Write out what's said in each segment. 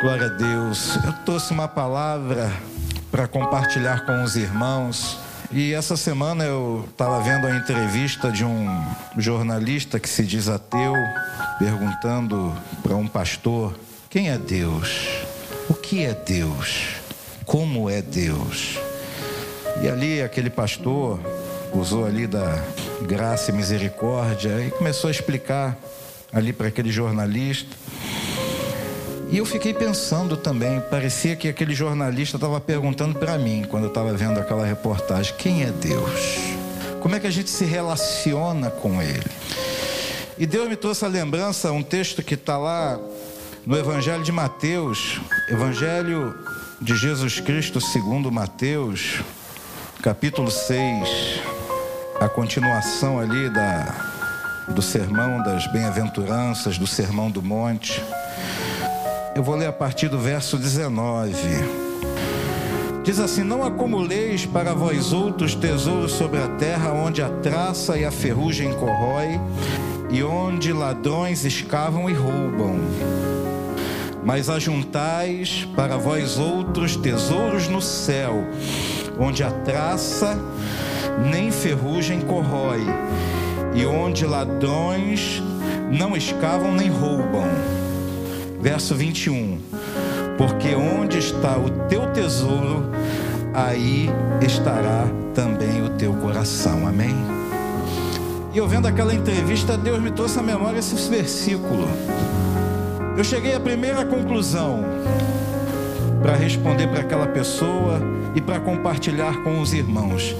Glória a Deus. Eu trouxe uma palavra para compartilhar com os irmãos. E essa semana eu estava vendo a entrevista de um jornalista que se diz ateu, perguntando para um pastor: quem é Deus? O que é Deus? Como é Deus? E ali aquele pastor usou ali da graça e misericórdia e começou a explicar ali para aquele jornalista. E eu fiquei pensando também, parecia que aquele jornalista estava perguntando para mim, quando eu estava vendo aquela reportagem, quem é Deus? Como é que a gente se relaciona com Ele? E Deus me trouxe a lembrança, um texto que está lá no Evangelho de Mateus, Evangelho de Jesus Cristo segundo Mateus, capítulo 6, a continuação ali da, do sermão das bem-aventuranças, do sermão do monte. Eu vou ler a partir do verso 19. Diz assim: Não acumuleis para vós outros tesouros sobre a terra, onde a traça e a ferrugem corrói, e onde ladrões escavam e roubam. Mas ajuntais para vós outros tesouros no céu, onde a traça nem ferrugem corrói, e onde ladrões não escavam nem roubam verso 21. Porque onde está o teu tesouro, aí estará também o teu coração. Amém? E eu vendo aquela entrevista, Deus me trouxe à memória esse versículo. Eu cheguei à primeira conclusão para responder para aquela pessoa e para compartilhar com os irmãos.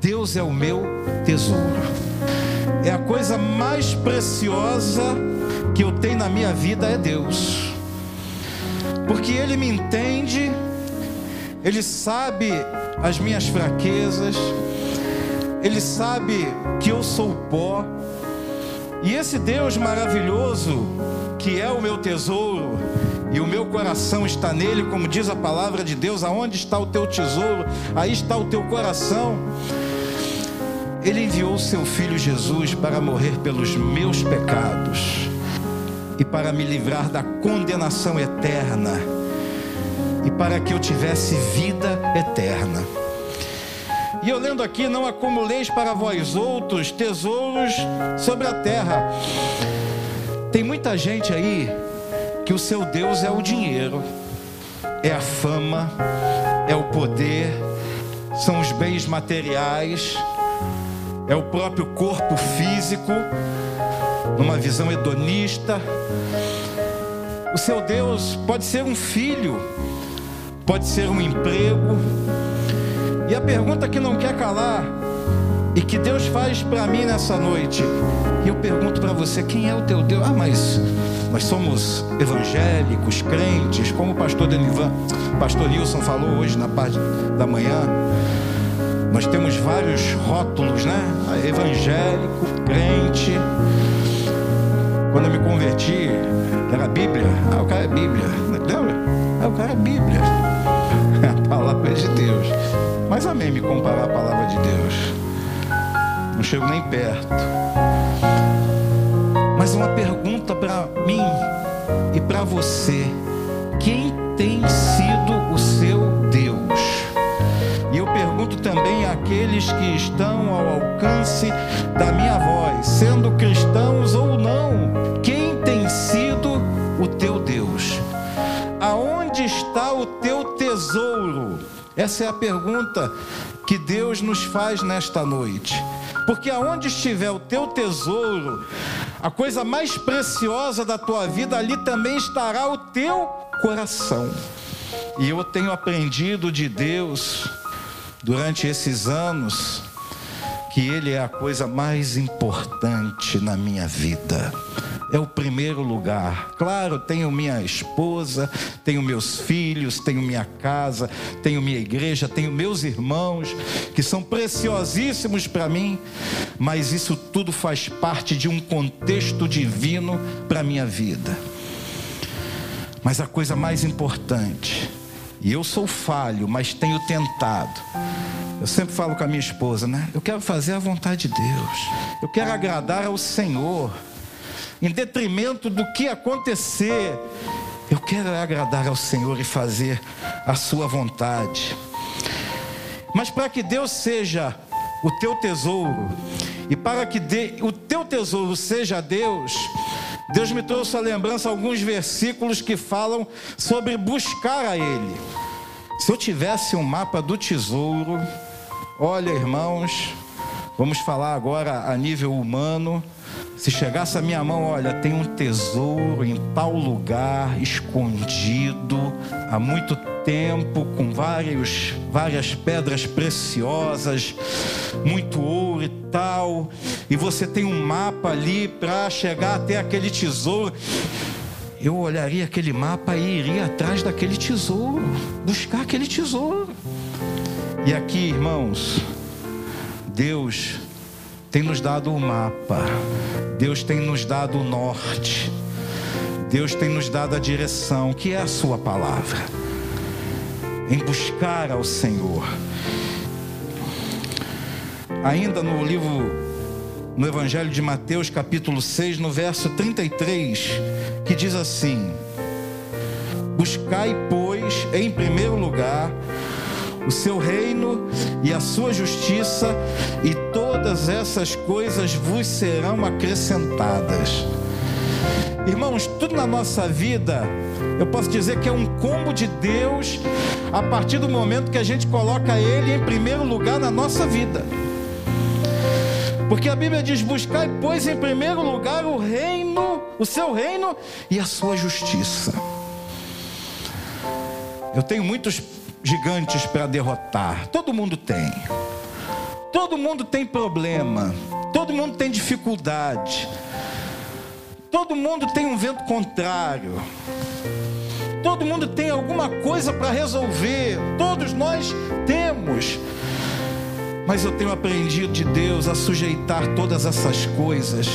Deus é o meu tesouro. É a coisa mais preciosa que eu tenho na minha vida é Deus. Porque Ele me entende, Ele sabe as minhas fraquezas, Ele sabe que eu sou pó. E esse Deus maravilhoso, que é o meu tesouro, e o meu coração está nele, como diz a palavra de Deus: aonde está o teu tesouro, aí está o teu coração. Ele enviou o seu filho Jesus para morrer pelos meus pecados e para me livrar da condenação eterna e para que eu tivesse vida eterna. E eu lendo aqui, não acumuleis para vós outros tesouros sobre a terra. Tem muita gente aí que o seu Deus é o dinheiro, é a fama, é o poder, são os bens materiais, é o próprio corpo físico numa visão hedonista. O seu Deus pode ser um filho, pode ser um emprego. E a pergunta que não quer calar e que Deus faz para mim nessa noite, e eu pergunto para você: quem é o teu Deus? Ah, mas nós somos evangélicos, crentes, como o pastor Denivan, pastor Nilson falou hoje na parte da manhã. Nós temos vários rótulos, né? Evangélico, crente. Quando eu me converti, era Bíblia. Ah, o cara é Bíblia. Lembra? Ah, o cara é Bíblia. A palavra de Deus. Mas amém me comparar a palavra de Deus. Não chego nem perto. Mas uma pergunta para mim e para você: quem tem sido o pergunto também àqueles que estão ao alcance da minha voz, sendo cristãos ou não, quem tem sido o teu Deus? Aonde está o teu tesouro? Essa é a pergunta que Deus nos faz nesta noite. Porque aonde estiver o teu tesouro, a coisa mais preciosa da tua vida, ali também estará o teu coração. E eu tenho aprendido de Deus durante esses anos que Ele é a coisa mais importante na minha vida. É o primeiro lugar. Claro, tenho minha esposa, tenho meus filhos, tenho minha casa, tenho minha igreja, tenho meus irmãos, que são preciosíssimos para mim, mas isso tudo faz parte de um contexto divino para minha vida. Mas a coisa mais importante e eu sou falho, mas tenho tentado. Eu sempre falo com a minha esposa, né? Eu quero fazer a vontade de Deus. Eu quero agradar ao Senhor. Em detrimento do que acontecer, Eu quero agradar ao Senhor e fazer a sua vontade. Mas para que Deus seja o teu tesouro e para que de, o teu tesouro seja Deus, Deus me trouxe a lembrança alguns versículos que falam sobre buscar a Ele. Se eu tivesse um mapa do tesouro, olha, irmãos, vamos falar agora a nível humano. Se chegasse a minha mão, olha, tem um tesouro em tal lugar, escondido, há muito tempo, com vários, várias pedras preciosas, muito ouro e tal, e você tem um mapa ali para chegar até aquele tesouro. Eu olharia aquele mapa e iria atrás daquele tesouro, buscar aquele tesouro. E aqui, irmãos, Deus tem nos dado o mapa, Deus tem nos dado o norte, Deus tem nos dado a direção, que é a Sua palavra, em buscar ao Senhor. Ainda no livro, no Evangelho de Mateus, capítulo 6, no verso 33, que diz assim: Buscai, pois, em primeiro lugar, o seu reino e a sua justiça, e todas essas coisas vos serão acrescentadas. Irmãos, tudo na nossa vida, eu posso dizer que é um combo de Deus a partir do momento que a gente coloca Ele em primeiro lugar na nossa vida. Porque a Bíblia diz: buscai, pois, em primeiro lugar o reino, o seu reino e a sua justiça. Eu tenho muitos gigantes para derrotar. Todo mundo tem. Todo mundo tem problema. Todo mundo tem dificuldade. Todo mundo tem um vento contrário. Todo mundo tem alguma coisa para resolver. Todos nós temos. Mas eu tenho aprendido de Deus a sujeitar todas essas coisas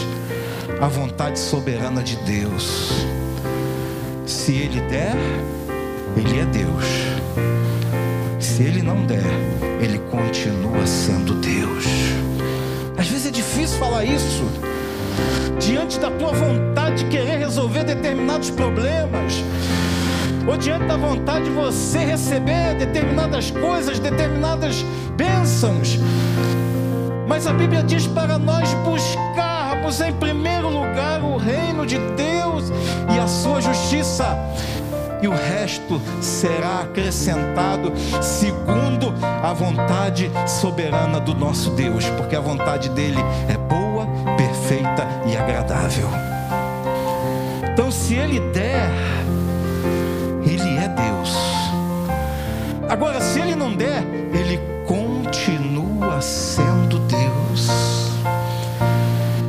à vontade soberana de Deus. Se Ele der, Ele é Deus. Se ele não der, ele continua sendo Deus. Às vezes é difícil falar isso. Diante da tua vontade de querer resolver determinados problemas, ou diante da vontade de você receber determinadas coisas, determinadas bênçãos. Mas a Bíblia diz para nós buscarmos em primeiro lugar o reino de Deus e a sua justiça e o resto será acrescentado segundo a vontade soberana do nosso Deus, porque a vontade dele é boa, perfeita e agradável. Então, se ele der, Agora, se ele não der, ele continua sendo Deus.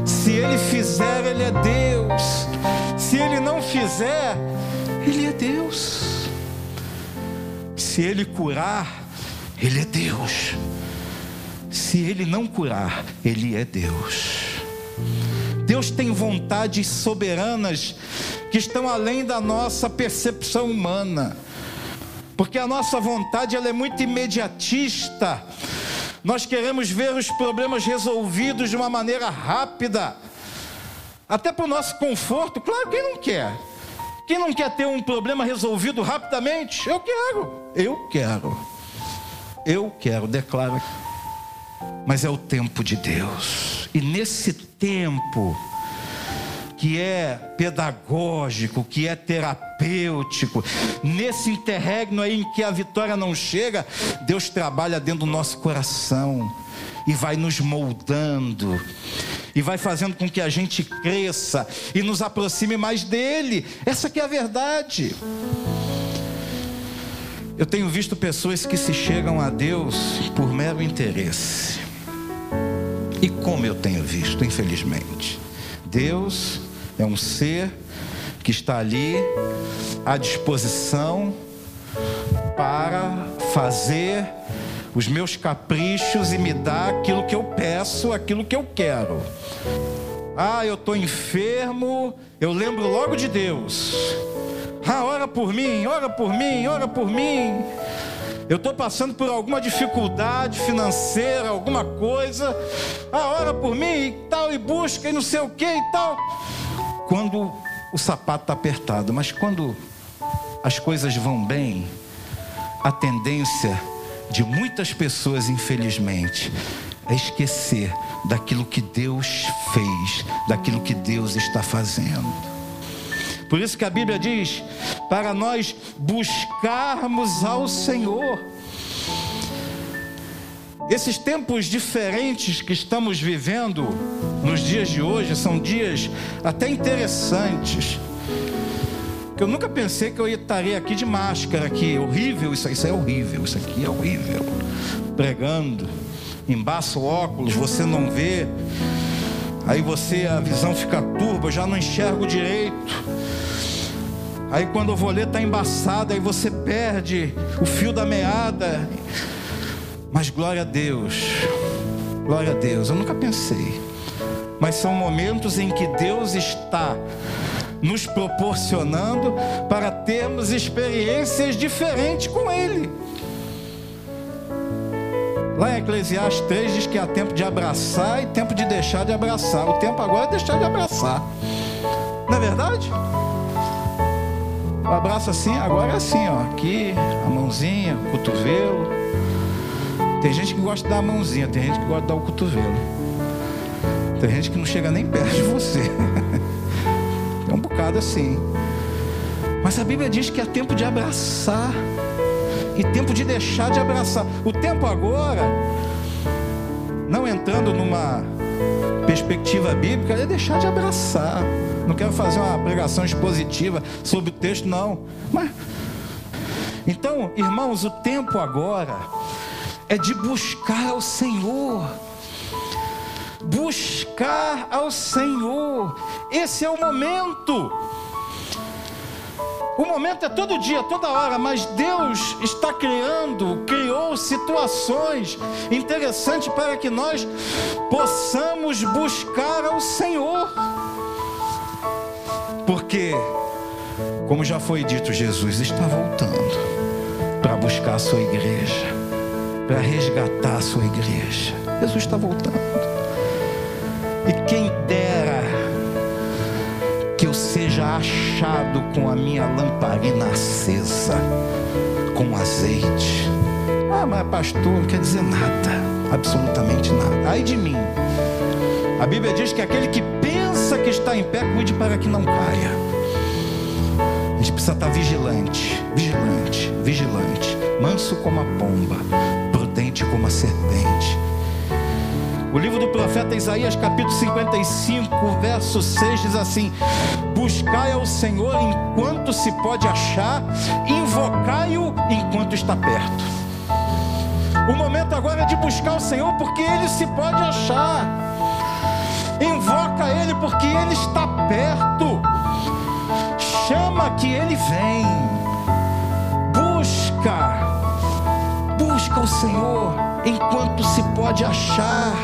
Se ele fizer, ele é Deus. Se ele não fizer, ele é Deus. Se Ele curar, Ele é Deus. Se Ele não curar, Ele é Deus. Deus tem vontades soberanas que estão além da nossa percepção humana. Porque a nossa vontade ela é muito imediatista. Nós queremos ver os problemas resolvidos de uma maneira rápida. Até para o nosso conforto, claro que não quer. Quem não quer ter um problema resolvido rapidamente? Eu quero, eu quero, eu quero, declaro. Mas é o tempo de Deus, e nesse tempo, que é pedagógico, que é terapêutico, nesse interregno aí em que a vitória não chega, Deus trabalha dentro do nosso coração e vai nos moldando e vai fazendo com que a gente cresça e nos aproxime mais dele. Essa que é a verdade. Eu tenho visto pessoas que se chegam a Deus por mero interesse. E como eu tenho visto, infelizmente. Deus é um ser que está ali à disposição para fazer os meus caprichos e me dá aquilo que eu peço, aquilo que eu quero. Ah, eu estou enfermo, eu lembro logo de Deus. Ah, ora por mim, ora por mim, ora por mim. Eu estou passando por alguma dificuldade financeira, alguma coisa. Ah, ora por mim e tal, e busca e não sei o que e tal. Quando o sapato está apertado, mas quando as coisas vão bem, a tendência de muitas pessoas, infelizmente, é esquecer daquilo que Deus fez, daquilo que Deus está fazendo. Por isso que a Bíblia diz: para nós buscarmos ao Senhor. Esses tempos diferentes que estamos vivendo nos dias de hoje são dias até interessantes. Eu nunca pensei que eu estaria aqui de máscara, aqui, horrível, isso, isso é horrível, isso aqui é horrível. Pregando, embaça o óculos, você não vê, aí você, a visão fica turva, eu já não enxergo direito. Aí quando eu vou ler está embaçado, aí você perde o fio da meada. Mas glória a Deus, glória a Deus, eu nunca pensei. Mas são momentos em que Deus está nos proporcionando para termos experiências diferentes com Ele. Lá em Eclesiastes 3 diz que há tempo de abraçar e tempo de deixar de abraçar. O tempo agora é deixar de abraçar. Não é verdade? O abraço assim, agora é assim, ó. Aqui, a mãozinha, o cotovelo. Tem gente que gosta de dar a mãozinha, tem gente que gosta de dar o cotovelo. Tem gente que não chega nem perto de você. É um bocado assim. Mas a Bíblia diz que é tempo de abraçar e tempo de deixar de abraçar. O tempo agora, não entrando numa perspectiva bíblica, é deixar de abraçar. Não quero fazer uma pregação expositiva sobre o texto, não. Mas então, irmãos, o tempo agora é de buscar ao Senhor. Buscar ao Senhor. Esse é o momento. O momento é todo dia, toda hora, mas Deus está criando, criou situações interessantes para que nós possamos buscar ao Senhor. Porque, como já foi dito, Jesus está voltando para buscar a sua igreja para resgatar a sua igreja. Jesus está voltando. E quem dera que eu seja achado com a minha lamparina acesa, com azeite. Ah, mas pastor, não quer dizer nada, absolutamente nada. Ai de mim. A Bíblia diz que aquele que pensa que está em pé, cuide para que não caia. A gente precisa estar vigilante, vigilante, vigilante, manso como a pomba, como a serpente. O livro do profeta Isaías, capítulo 55, verso 6 diz assim: Buscai ao Senhor enquanto se pode achar, invocai-o enquanto está perto. O momento agora é de buscar o Senhor porque ele se pode achar. Invoca ele porque ele está perto. Chama que ele vem. Busca o Senhor enquanto se pode achar.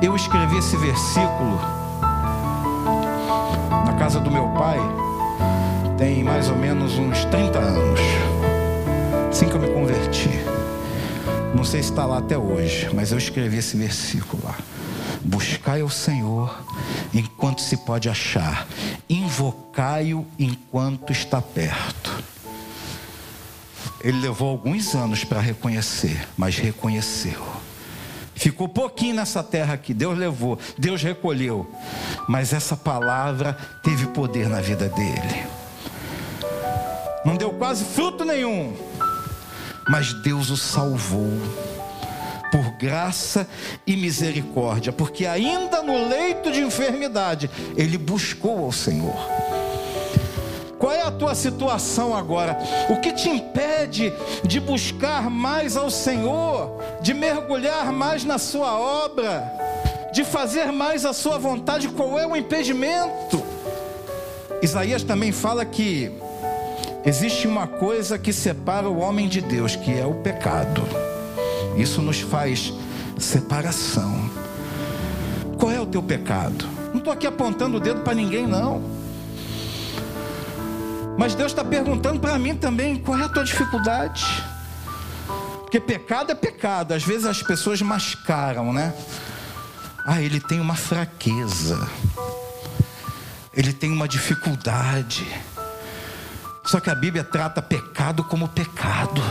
Eu escrevi esse versículo na casa do meu pai, tem mais ou menos uns 30 anos, assim que eu me converti. Não sei se está lá até hoje, mas eu escrevi esse versículo lá. Buscai o Senhor enquanto se pode achar, invocai-o enquanto está perto. Ele levou alguns anos para reconhecer, mas reconheceu. Ficou pouquinho nessa terra aqui, Deus levou, Deus recolheu, mas essa palavra teve poder na vida dele. Não deu quase fruto nenhum, mas Deus o salvou por graça e misericórdia, porque ainda no leito de enfermidade ele buscou ao Senhor. Qual é a tua situação agora? O que te impede de buscar mais ao Senhor, de mergulhar mais na sua obra, de fazer mais a sua vontade? Qual é o impedimento? Isaías também fala que existe uma coisa que separa o homem de Deus, que é o pecado. Isso nos faz separação. Qual é o teu pecado? Não estou aqui apontando o dedo para ninguém, não. Mas Deus está perguntando para mim também: qual é a tua dificuldade? Porque pecado é pecado. Às vezes as pessoas mascaram, né? Ah, ele tem uma fraqueza. Ele tem uma dificuldade. Só que a Bíblia trata pecado como pecado.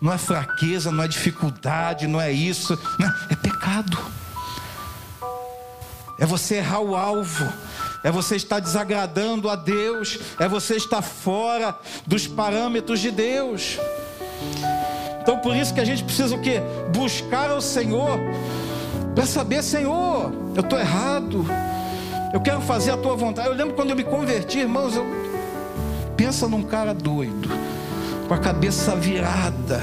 Não é fraqueza, não é dificuldade, não é isso, não, é pecado. É você errar o alvo, é você estar desagradando a Deus, é você estar fora dos parâmetros de Deus. Então por isso que a gente precisa o quê? Buscar ao Senhor para saber, Senhor, eu estou errado. Eu quero fazer a tua vontade. Eu lembro quando eu me converti, irmãos, eu pensa num cara doido, com a cabeça virada,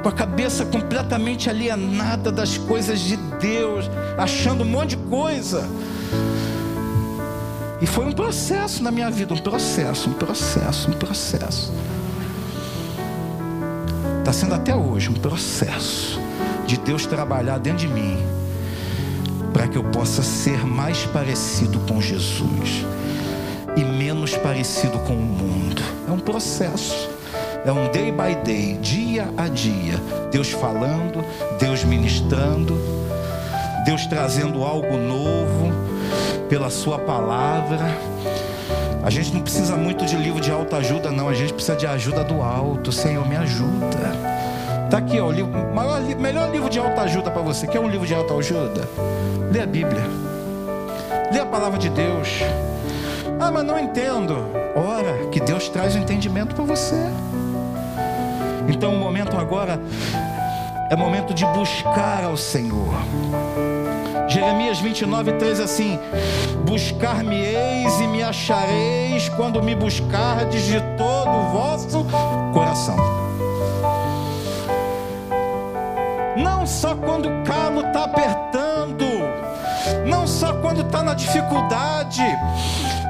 com a cabeça completamente alienada das coisas de Deus, achando um monte de coisa. E foi um processo na minha vida, um processo, um processo, um processo. Está sendo até hoje um processo de Deus trabalhar dentro de mim para que eu possa ser mais parecido com Jesus e menos parecido com o mundo. É um processo. É um day by day, dia a dia. Deus falando, Deus ministrando, Deus trazendo algo novo pela Sua palavra. A gente não precisa muito de livro de autoajuda, não. A gente precisa de ajuda do alto. Senhor, me ajuda. Tá aqui, ó, o livro, maior, melhor livro de autoajuda para você. Quer um livro de autoajuda? Lê a Bíblia. Lê a palavra de Deus. Ah, mas não entendo. Ora, que Deus traz o entendimento para você. Então, o momento agora é momento de buscar ao Senhor. Jeremias 29, 3 assim: Buscar-me-eis e me achareis quando me buscardes de todo o vosso coração. Não só quando o calo está apertando, não só quando está na dificuldade,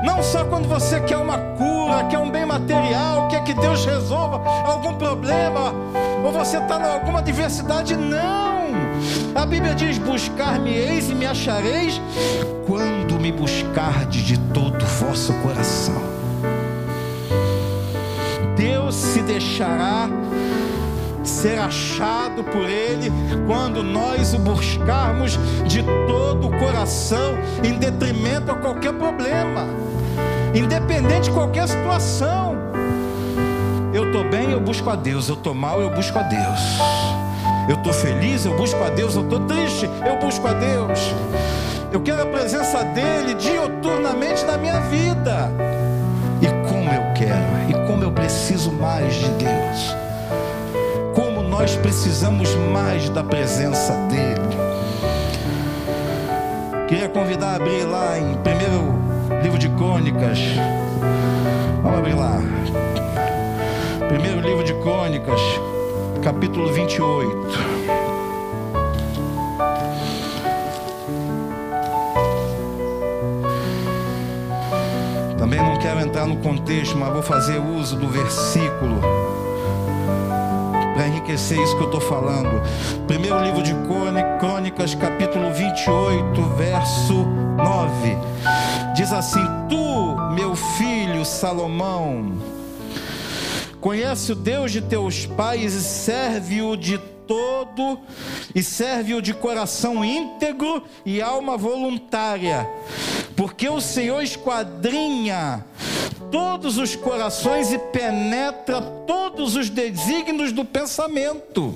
não só quando você quer uma cura, quer um bem material, quer que Deus resolva algum problema, ou você está em alguma adversidade, não. A Bíblia diz: Buscar-me-eis e me achareis quando me buscardes de todo o vosso coração. Deus se deixará ser achado por Ele quando nós o buscarmos de todo o coração, em detrimento a qualquer problema, independente de qualquer situação. Eu estou bem, eu busco a Deus. Eu estou mal, eu busco a Deus. Eu estou feliz, eu busco a Deus. Eu estou triste, eu busco a Deus. Eu quero a presença dEle dioturnamente na minha vida. E como eu quero, e como eu preciso mais de Deus. Como nós precisamos mais da presença dEle. Queria convidar a abrir lá em primeiro livro de Crônicas. Vamos abrir lá. Primeiro livro de Crônicas, capítulo 28. Também não quero entrar no contexto, mas vou fazer uso do versículo para enriquecer isso que eu estou falando. Primeiro livro de Crônicas, capítulo 28, verso 9. Diz assim: Tu, meu filho Salomão, Conhece o Deus de teus pais e serve-o de todo, e serve-o de coração íntegro e alma voluntária, porque o Senhor esquadrinha todos os corações e penetra todos os desígnios do pensamento.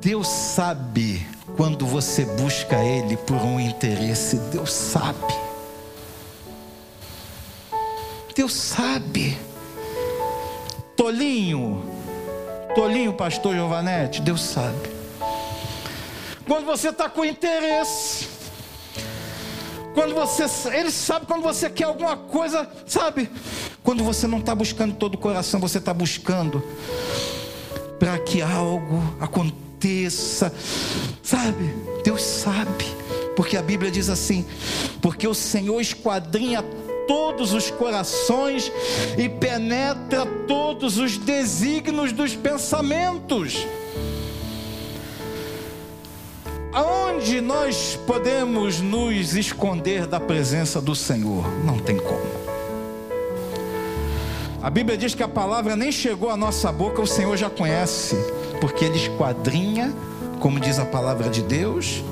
Deus sabe quando você busca Ele por um interesse, Deus sabe. Deus sabe. Tolinho, Tolinho, pastor Giovanete, Deus sabe. Quando você está com interesse, quando você, Ele sabe quando você quer alguma coisa, sabe? Quando você não está buscando todo o coração, você está buscando para que algo aconteça, sabe? Deus sabe, porque a Bíblia diz assim: porque o Senhor esquadrinha todos os corações e penetra todos os desígnios dos pensamentos. Aonde nós podemos nos esconder da presença do Senhor? Não tem como. A Bíblia diz que a palavra nem chegou à nossa boca, o Senhor já conhece, porque Ele esquadrinha, como diz a palavra de Deus,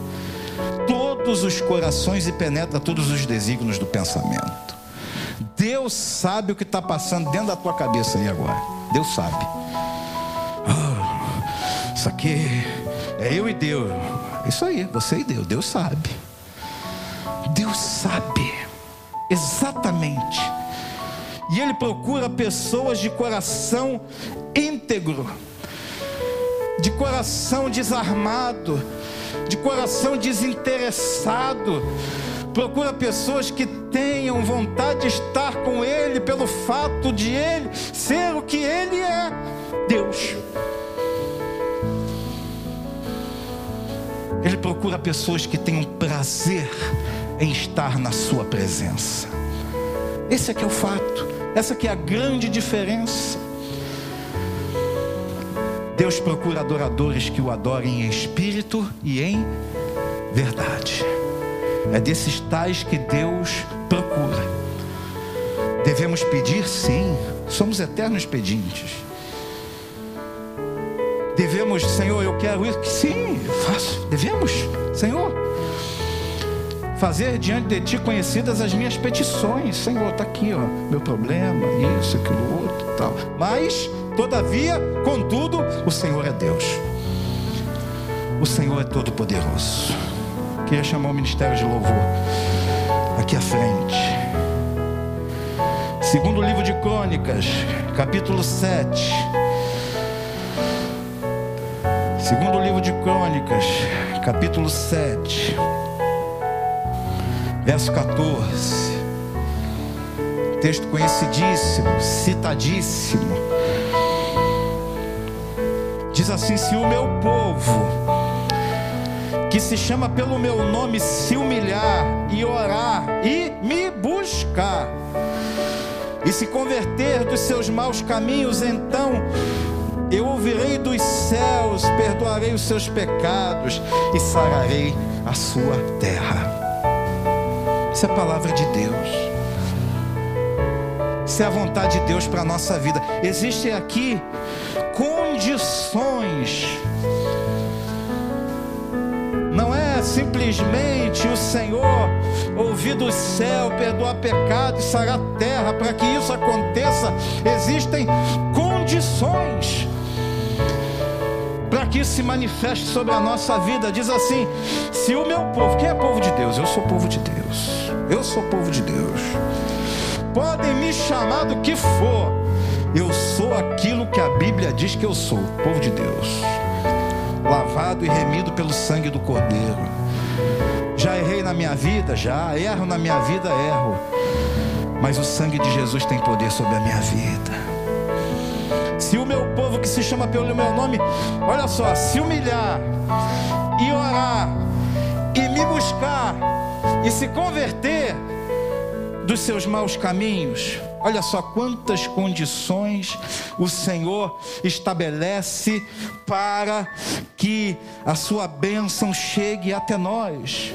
todo todos os corações e penetra todos os desígnios do pensamento. Deus sabe o que está passando dentro da tua cabeça aí agora. Deus sabe. Oh, isso aqui é eu e Deus. Isso aí, você e Deus. Deus sabe. Deus sabe exatamente. E Ele procura pessoas de coração íntegro, de coração desarmado, de coração desinteressado. Procura pessoas que tenham vontade de estar com Ele pelo fato de Ele ser o que Ele é, Deus. Ele procura pessoas que tenham prazer em estar na Sua presença. Esse é que é o fato. Essa que é a grande diferença. Deus procura adoradores que o adorem em espírito e em verdade. É desses tais que Deus procura. Devemos pedir, sim, somos eternos pedintes. Devemos, Senhor, eu quero isso. Sim, faço. Devemos, Senhor, fazer diante de Ti conhecidas as minhas petições. Senhor, está aqui, ó, meu problema, isso, aquilo, outro, tal. Mas Todavia, contudo, o Senhor é Deus. O Senhor é todo poderoso. Queria chamar o ministério de louvor aqui à frente. Segundo livro de Crônicas, capítulo 7. Segundo livro de Crônicas, capítulo 7, verso 14. Texto conhecidíssimo, citadíssimo. Diz assim: Se o meu povo, que se chama pelo meu nome, se humilhar e orar e me buscar, e se converter dos seus maus caminhos, então eu ouvirei dos céus, perdoarei os seus pecados e sararei a sua terra. Isso é a palavra de Deus. Isso é a vontade de Deus para a nossa vida. Existe aqui condições. Simplesmente o Senhor ouvir do céu, perdoar pecado e sarar a terra. Para que isso aconteça, existem condições para que isso se manifeste sobre a nossa vida. Diz assim: se o meu povo, quem é povo de Deus? Eu sou povo de Deus. Eu sou povo de Deus. Podem me chamar do que for eu sou aquilo que a Bíblia diz que eu sou, povo de Deus, lavado e remido pelo sangue do Cordeiro. Já errei na minha vida, já erro na minha vida, erro. Mas o sangue de Jesus tem poder sobre a minha vida. Se o meu povo que se chama pelo meu nome, olha só, se humilhar e orar e me buscar e se converter dos seus maus caminhos, Olha só quantas condições o Senhor estabelece para que a sua bênção chegue até nós.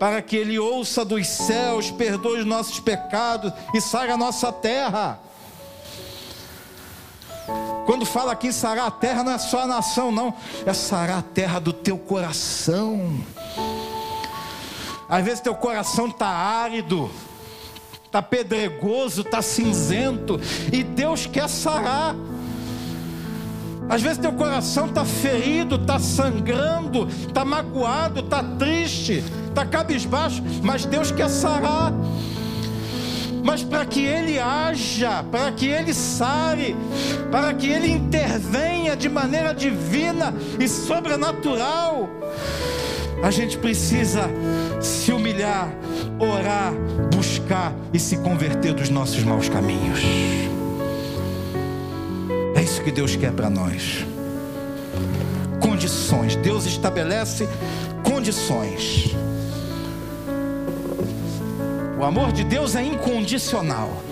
Para que Ele ouça dos céus, perdoe os nossos pecados e saia a nossa terra. Quando fala aqui sarar a terra, não é só a nação, não, é sarar a terra do teu coração. Às vezes teu coração está árido está pedregoso, está cinzento, e Deus quer sarar. Às vezes teu coração está ferido, está sangrando, está magoado, está triste, está cabisbaixo, mas Deus quer sarar. Mas para que Ele haja, para que Ele sare, para que Ele intervenha de maneira divina e sobrenatural, a gente precisa se humilhar, orar, buscar e se converter dos nossos maus caminhos. Que Deus quer para nós. Condições. Deus estabelece condições. O amor de Deus é incondicional.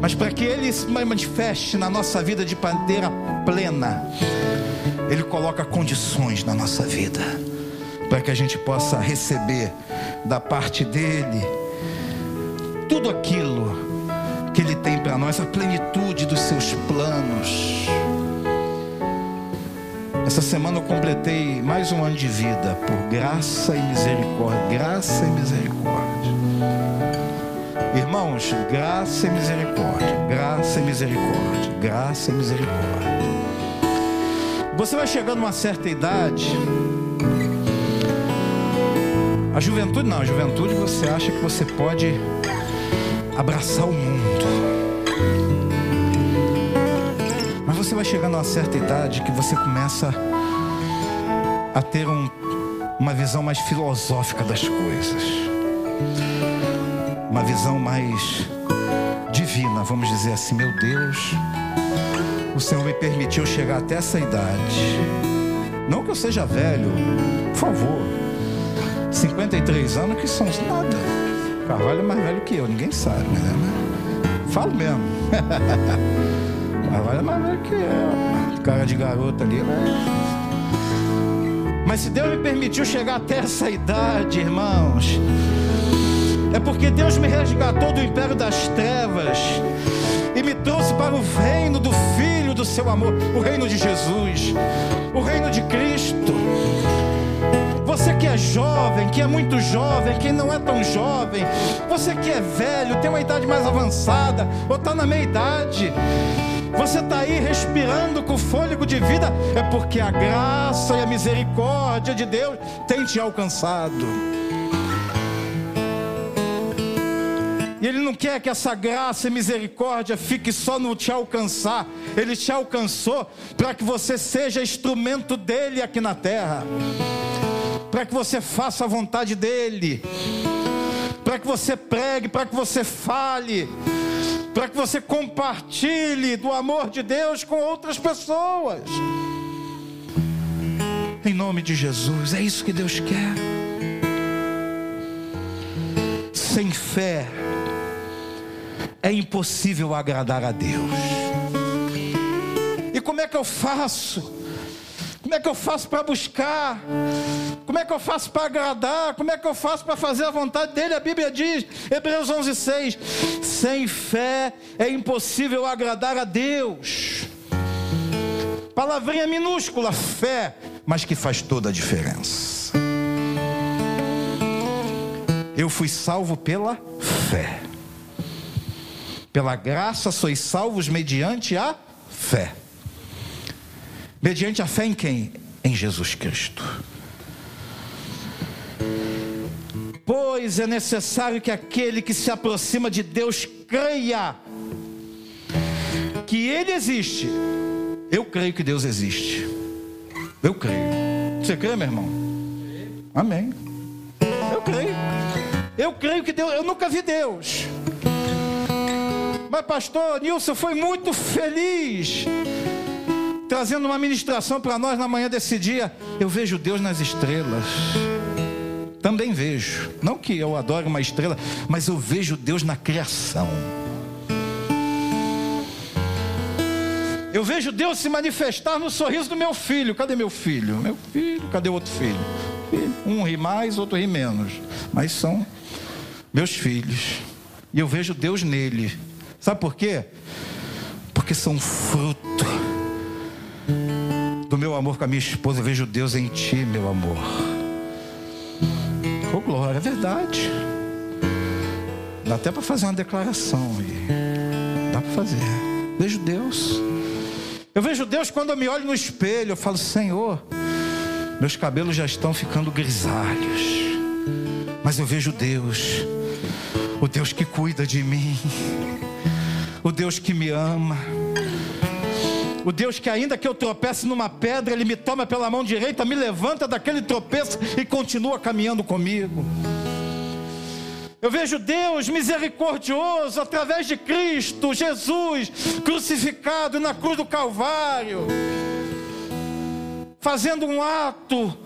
Mas para que ele se manifeste na nossa vida de maneira plena, ele coloca condições na nossa vida para que a gente possa receber da parte dele tudo aquilo tem para nós, a plenitude dos seus planos. Essa semana eu completei mais um ano de vida por graça e misericórdia. Graça e misericórdia. Irmãos, graça e misericórdia. Graça e misericórdia. Graça e misericórdia. Você vai chegando a uma certa idade. A juventude não, a juventude você acha que você pode abraçar o mundo. Você vai chegando a uma certa idade que você começa a ter um, uma visão mais filosófica das coisas. Uma visão mais divina, vamos dizer assim, meu Deus, o Senhor me permitiu chegar até essa idade. Não que eu seja velho, por favor. 53 anos que são nada. Carvalho é mais velho que eu, ninguém sabe, né? Falo mesmo. Carvalho é mais velho que eu. Cara de garota ali, né? Mas se Deus me permitiu chegar até essa idade, irmãos, é porque Deus me resgatou do império das trevas e me trouxe para o reino do Filho do seu amor, o reino de Jesus, o reino de Cristo. Você que é jovem, que é muito jovem, que não é tão jovem, você que é velho, tem uma idade mais avançada, ou está na meia idade, você está aí respirando com fôlego de vida, é porque a graça e a misericórdia de Deus tem te alcançado. E Ele não quer que essa graça e misericórdia fique só no te alcançar. Ele te alcançou para que você seja instrumento dele aqui na terra para que você faça a vontade dEle, para que você pregue, para que você fale, para que você compartilhe do amor de Deus com outras pessoas. Em nome de Jesus, é isso que Deus quer. Sem fé é impossível agradar a Deus. E como é que eu faço? Como é que eu faço para buscar? Como é que eu faço para agradar? Como é que eu faço para fazer a vontade dele? A Bíblia diz, Hebreus 11:6, sem fé é impossível agradar a Deus. Palavrinha minúscula, fé, mas que faz toda a diferença. Eu fui salvo pela fé. Pela graça sois salvos mediante a fé. Mediante a fé em quem? Em Jesus Cristo. Pois é necessário que aquele que se aproxima de Deus creia que Ele existe. Eu creio que Deus existe. Eu creio. Você crê, meu irmão? Amém. Eu creio. Eu creio que Deus. Eu nunca vi Deus. Mas, pastor Nilson foi muito feliz trazendo uma ministração para nós na manhã desse dia. Eu vejo Deus nas estrelas. Também vejo. Não que eu adore uma estrela, mas eu vejo Deus na criação. Eu vejo Deus se manifestar no sorriso do meu filho. Cadê meu filho? Meu filho, cadê outro filho? Um ri mais, outro ri menos. Mas são meus filhos. E eu vejo Deus nele. Sabe por quê? Porque são fruto meu amor com a minha esposa, eu vejo Deus em ti, meu amor. Oh, glória, é verdade. Dá até para fazer uma declaração aí. Dá para fazer. Vejo Deus. Eu vejo Deus quando eu me olho no espelho, eu falo, Senhor, meus cabelos já estão ficando grisalhos. Mas eu vejo Deus, o Deus que cuida de mim, o Deus que me ama o Deus que, ainda que eu tropece numa pedra, Ele me toma pela mão direita, me levanta daquele tropeço e continua caminhando comigo. Eu vejo Deus misericordioso através de Cristo, Jesus, crucificado na cruz do Calvário, fazendo um ato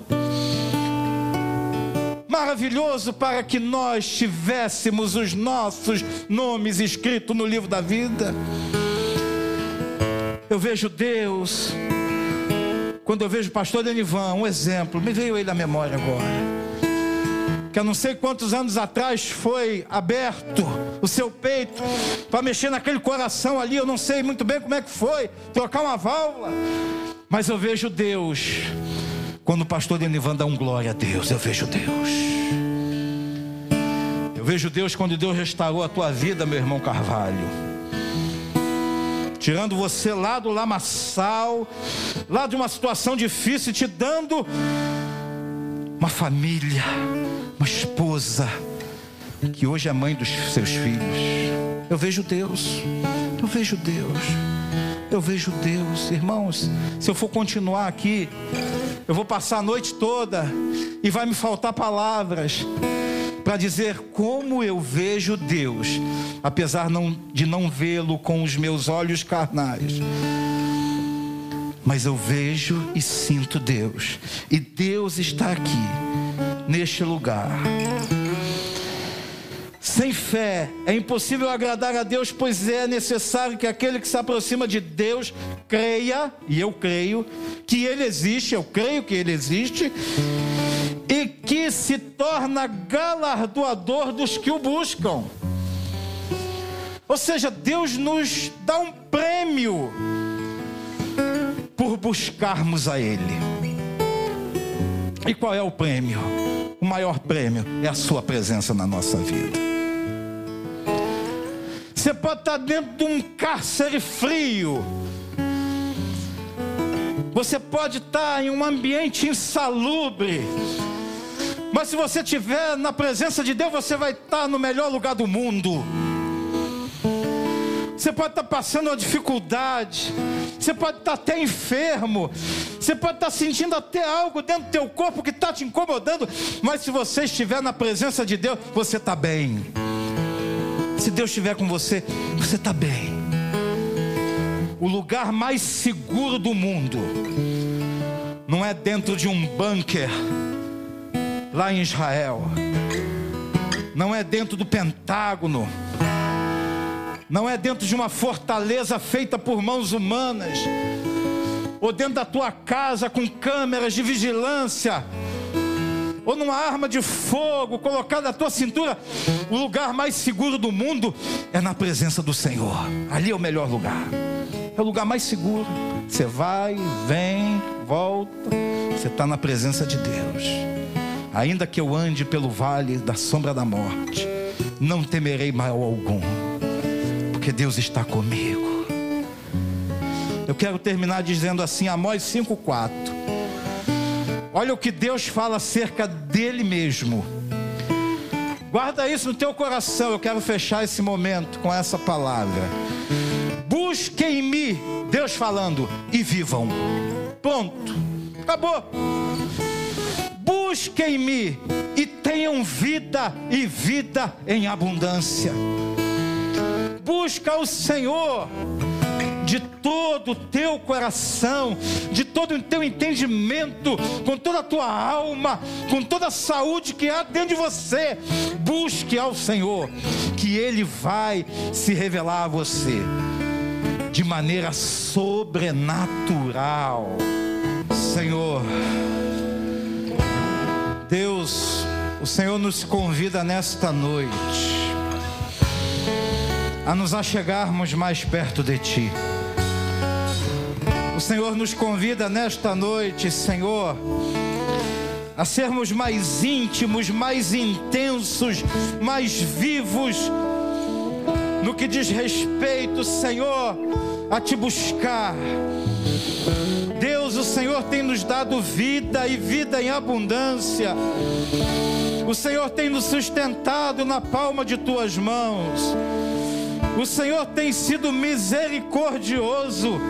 maravilhoso para que nós tivéssemos os nossos nomes escritos no livro da vida. Eu vejo Deus. Quando eu vejo o pastor Denivan, um exemplo, me veio ele à memória agora. Que eu não sei quantos anos atrás foi aberto o seu peito para mexer naquele coração ali, eu não sei muito bem como é que foi, trocar uma válvula. Mas eu vejo Deus. Quando o pastor Denivan dá um glória a Deus, eu vejo Deus. Eu vejo Deus quando Deus restaurou a tua vida, meu irmão Carvalho tirando você lá do lamaçal, lá de uma situação difícil, te dando uma família, uma esposa, que hoje é mãe dos seus filhos. Eu vejo Deus, eu vejo Deus, eu vejo Deus, irmãos. Se eu for continuar aqui, eu vou passar a noite toda e vai me faltar palavras para dizer como eu vejo Deus, apesar não, de não vê-lo com os meus olhos carnais. Mas eu vejo e sinto Deus, e Deus está aqui, neste lugar. Sem fé é impossível agradar a Deus, pois é necessário que aquele que se aproxima de Deus creia, e eu creio, que Ele existe, eu creio que Ele existe, e que se torna galardoador dos que o buscam. Ou seja, Deus nos dá um prêmio por buscarmos a Ele. E qual é o prêmio? O maior prêmio é a Sua presença na nossa vida. Você pode estar dentro de um cárcere frio. Você pode estar em um ambiente insalubre. Mas se você estiver na presença de Deus, você vai estar no melhor lugar do mundo. Você pode estar passando uma dificuldade. Você pode estar até enfermo. Você pode estar sentindo até algo dentro do teu corpo que está te incomodando. Mas se você estiver na presença de Deus, você está bem. Se Deus estiver com você, você está bem. O lugar mais seguro do mundo não é dentro de um bunker lá em Israel, não é dentro do Pentágono, não é dentro de uma fortaleza feita por mãos humanas, ou dentro da tua casa com câmeras de vigilância, ou numa arma de fogo colocada na tua cintura, o lugar mais seguro do mundo é na presença do Senhor. Ali é o melhor lugar. É o lugar mais seguro. Você vai, vem, volta. Você está na presença de Deus. Ainda que eu ande pelo vale da sombra da morte, não temerei mal algum, porque Deus está comigo. Eu quero terminar dizendo assim, Amós 5,4. Olha o que Deus fala acerca dele mesmo. Guarda isso no teu coração. Eu quero fechar esse momento com essa palavra. Busquem-me, Deus falando, e vivam. Pronto, acabou busquem-me e tenham vida e vida em abundância. Busca o Senhor de todo o teu coração, de todo o teu entendimento, com toda a tua alma, com toda a saúde que há dentro de você. Busque ao Senhor, que Ele vai se revelar a você de maneira sobrenatural. Senhor, Deus, o Senhor nos convida nesta noite a nos achegarmos mais perto de Ti. O Senhor nos convida nesta noite, Senhor, a sermos mais íntimos, mais intensos, mais vivos, no que diz respeito, Senhor, a Te buscar Senhor tem nos dado vida e vida em abundância. O Senhor tem nos sustentado na palma de tuas mãos. O Senhor tem sido misericordioso.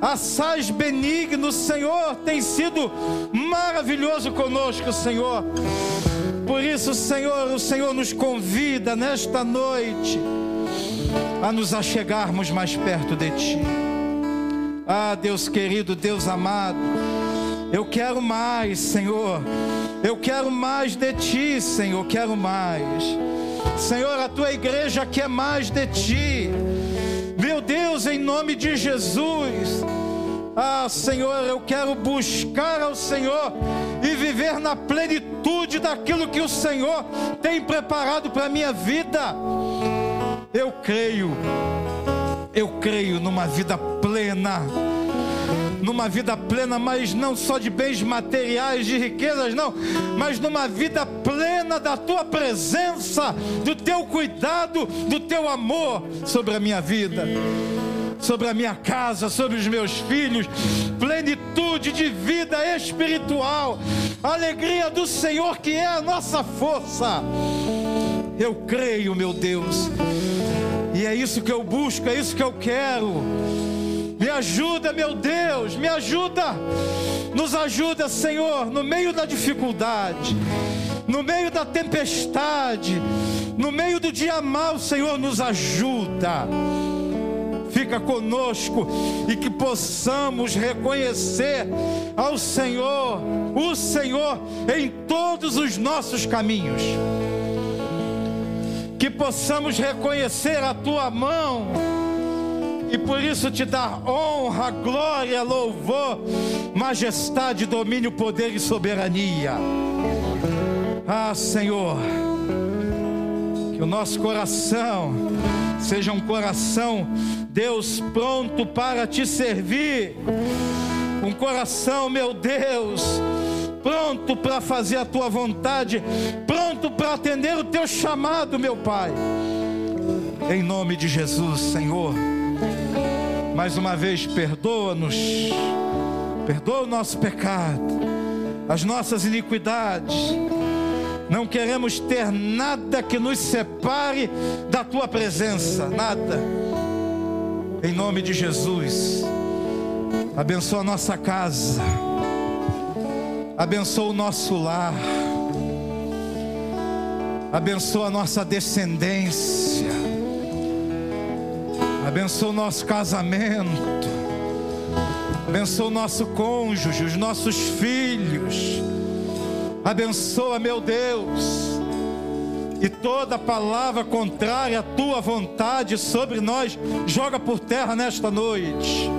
Assaz benigno, o Senhor tem sido maravilhoso conosco, Senhor. Por isso, Senhor, o Senhor nos convida nesta noite a nos achegarmos mais perto de Ti. Ah, Deus querido, Deus amado, eu quero mais, Senhor. Eu quero mais de ti, Senhor, quero mais. Senhor, a tua igreja quer mais de ti. Meu Deus, em nome de Jesus. Ah, Senhor, eu quero buscar ao Senhor e viver na plenitude daquilo que o Senhor tem preparado para a minha vida. Eu creio eu creio numa vida plena. numa vida plena, mas não só de bens materiais, de riquezas, não, mas numa vida plena da tua presença, do teu cuidado, do teu amor sobre a minha vida sobre a minha casa, sobre os meus filhos, plenitude de vida espiritual, alegria do Senhor que é a nossa força. Eu creio, meu Deus, e é isso que eu busco, é isso que eu quero. Me ajuda, meu Deus, me ajuda. Nos ajuda, Senhor, no meio da dificuldade, no meio da tempestade, no meio do dia mau, Senhor, nos ajuda. Fica conosco e que possamos reconhecer ao Senhor, o Senhor, em todos os nossos caminhos. Que possamos reconhecer a tua mão e por isso te dar honra, glória, louvor, majestade, domínio, poder e soberania. Ah, Senhor, que o nosso coração seja um coração, Deus, pronto para te servir. Um coração, meu Deus, pronto para fazer a tua vontade, pronto para atender o teu chamado, meu Pai. Em nome de Jesus, Senhor. Mais uma vez, perdoa-nos, perdoa o nosso pecado, as nossas iniquidades. Não queremos ter nada que nos separe da tua presença, nada. Em nome de Jesus, abençoa a nossa casa, abençoa o nosso lar, abençoa a nossa descendência. Abençoa o nosso casamento, abençoa o nosso cônjuge, os nossos filhos, abençoa, meu Deus, e toda palavra contrária à tua vontade sobre nós, joga por terra nesta noite.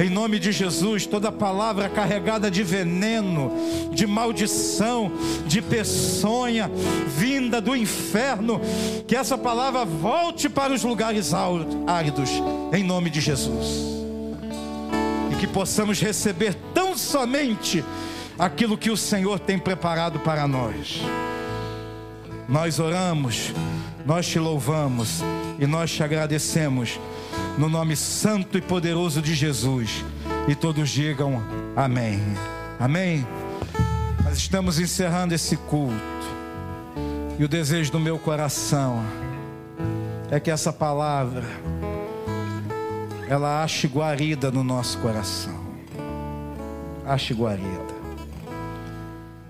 Em nome de Jesus, toda palavra carregada de veneno, de maldição, de peçonha, vinda do inferno, que essa palavra volte para os lugares áridos, em nome de Jesus. E que possamos receber tão somente aquilo que o Senhor tem preparado para nós. Nós oramos, nós te louvamos e nós te agradecemos no nome santo e poderoso de Jesus. E todos digam amém. Amém. Nós estamos encerrando esse culto. E o desejo do meu coração é que essa palavra ela ache guarida no nosso coração. Ache guarida.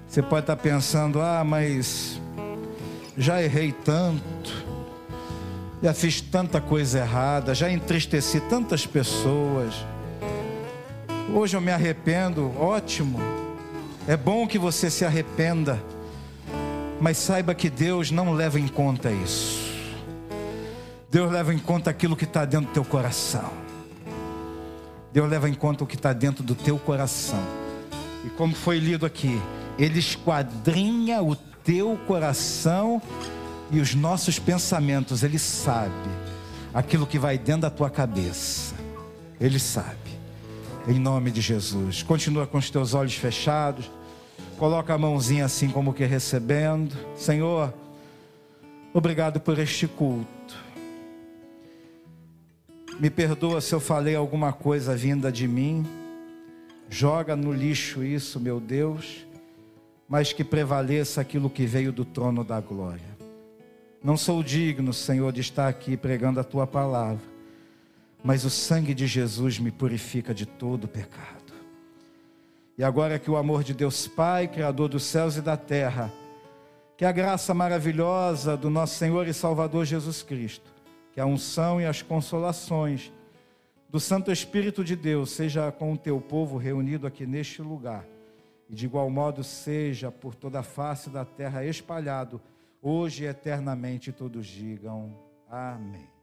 Você pode estar pensando: "Ah, mas já errei tanto já fiz tanta coisa errada, já entristeci tantas pessoas. Hoje eu me arrependo, ótimo. É bom que você se arrependa, mas saiba que Deus não leva em conta isso. Deus leva em conta aquilo que está dentro do teu coração. Deus leva em conta o que está dentro do teu coração. E como foi lido aqui, Ele esquadrinha o teu coração e os nossos pensamentos, Ele sabe aquilo que vai dentro da tua cabeça. Ele sabe. Em nome de Jesus. Continua com os teus olhos fechados. Coloca a mãozinha assim como que recebendo. Senhor, obrigado por este culto. Me perdoa se eu falei alguma coisa vinda de mim. Joga no lixo isso, meu Deus, mas que prevaleça aquilo que veio do trono da glória. Não sou digno, Senhor, de estar aqui pregando a tua palavra, mas o sangue de Jesus me purifica de todo pecado. E agora que o amor de Deus Pai, Criador dos céus e da terra, que a graça maravilhosa do nosso Senhor e Salvador Jesus Cristo, que a unção e as consolações do Santo Espírito de Deus seja com o teu povo reunido aqui neste lugar, e de igual modo seja por toda a face da terra espalhado hoje e eternamente todos digam amém.